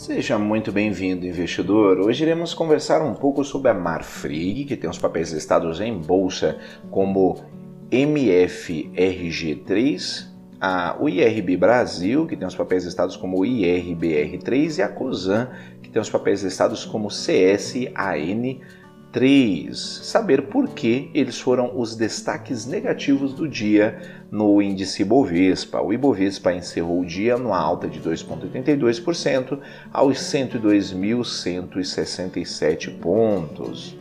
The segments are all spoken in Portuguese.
Seja muito bem-vindo, investidor. Hoje iremos conversar um pouco sobre a Marfrig, que tem os papéis listados em bolsa como MFRG3, a IRB Brasil, que tem os papéis listados como IRBR3, e a COSAN, que tem os papéis listados como CSAN 3. Saber por que eles foram os destaques negativos do dia no índice Bovespa. O Ibovespa encerrou o dia numa alta de 2,82% aos 102.167 pontos.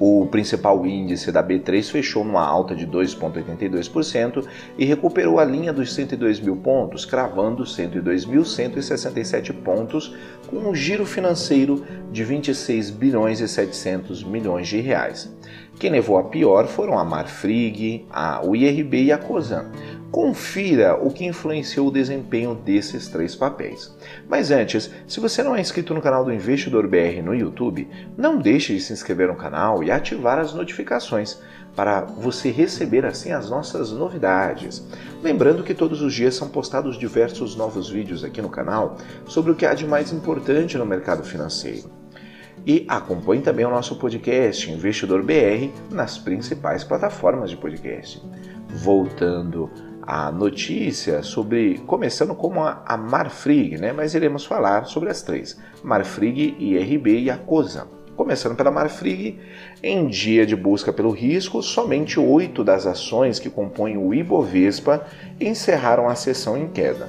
O principal índice da B3 fechou numa alta de 2,82% e recuperou a linha dos 102 mil pontos, cravando 102.167 pontos, com um giro financeiro de 26 bilhões e 700 milhões de reais. Quem levou a pior foram a Marfrig, a UIRB e a Cosan. Confira o que influenciou o desempenho desses três papéis. Mas antes, se você não é inscrito no canal do Investidor BR no YouTube, não deixe de se inscrever no canal e ativar as notificações para você receber assim as nossas novidades. Lembrando que todos os dias são postados diversos novos vídeos aqui no canal sobre o que há de mais importante no mercado financeiro. E acompanhe também o nosso podcast Investidor BR nas principais plataformas de podcast. Voltando a notícia sobre, começando como a, a Marfrig, né? mas iremos falar sobre as três, Marfrig, IRB e a COSA. Começando pela Marfrig, em dia de busca pelo risco, somente oito das ações que compõem o Ibovespa encerraram a sessão em queda.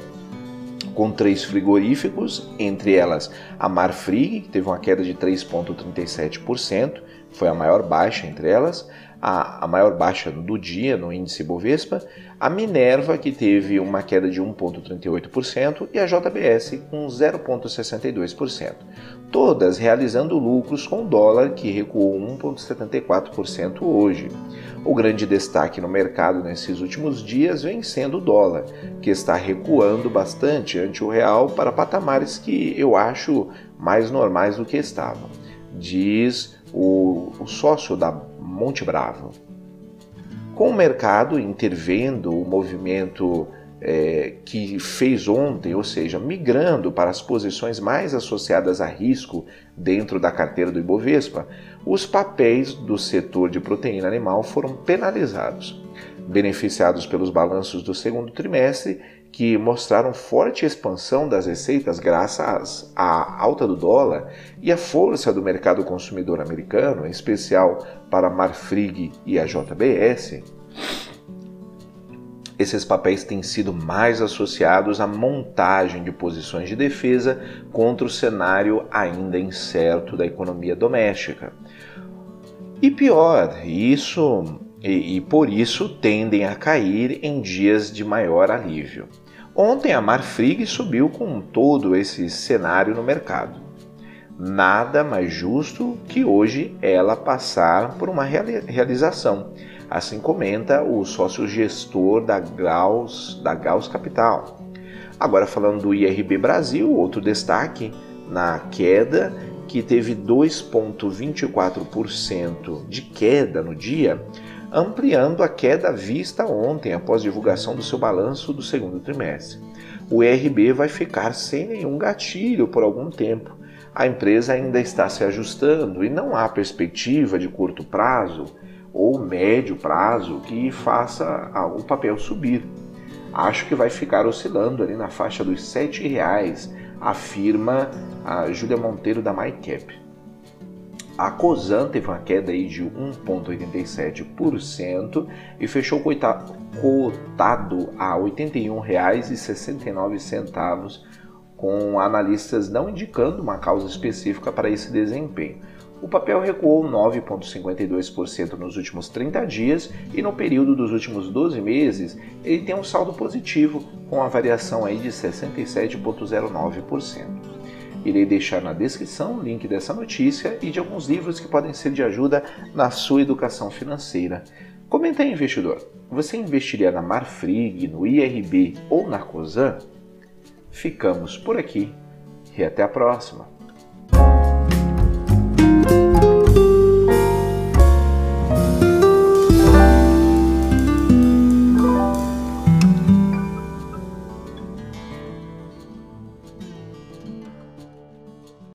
Com três frigoríficos, entre elas a Marfrig, que teve uma queda de 3,37%, foi a maior baixa entre elas, a, a maior baixa do dia no índice Bovespa, a Minerva, que teve uma queda de 1,38%, e a JBS, com 0,62%. Todas realizando lucros com o dólar, que recuou 1,74% hoje. O grande destaque no mercado nesses últimos dias vem sendo o dólar, que está recuando bastante ante o real para patamares que eu acho mais normais do que estavam, diz o, o sócio da Monte Bravo. Com o mercado intervendo, o movimento é, que fez ontem, ou seja, migrando para as posições mais associadas a risco dentro da carteira do Ibovespa, os papéis do setor de proteína animal foram penalizados. Beneficiados pelos balanços do segundo trimestre, que mostraram forte expansão das receitas graças à alta do dólar e à força do mercado consumidor americano, em especial para a Marfrig e a JBS, esses papéis têm sido mais associados à montagem de posições de defesa contra o cenário ainda incerto da economia doméstica. E pior, isso e, e por isso tendem a cair em dias de maior alívio. Ontem a Marfrig subiu com todo esse cenário no mercado. Nada mais justo que hoje ela passar por uma realização, assim comenta o sócio gestor da Gauss, da Gauss Capital. Agora falando do IRB Brasil, outro destaque na queda que teve 2,24% de queda no dia, ampliando a queda vista ontem após divulgação do seu balanço do segundo trimestre. O IRB vai ficar sem nenhum gatilho por algum tempo. A empresa ainda está se ajustando e não há perspectiva de curto prazo ou médio prazo que faça o papel subir. Acho que vai ficar oscilando ali na faixa dos R$ reais, afirma a Júlia Monteiro da MyCap. A COSAN teve uma queda aí de 1,87% e fechou cotado a R$ 81,69, com analistas não indicando uma causa específica para esse desempenho. O papel recuou 9,52% nos últimos 30 dias e no período dos últimos 12 meses ele tem um saldo positivo com a variação aí de 67,09%. Irei deixar na descrição o link dessa notícia e de alguns livros que podem ser de ajuda na sua educação financeira. Comenta aí, investidor. Você investiria na Marfrig, no IRB ou na COSAN? Ficamos por aqui e até a próxima.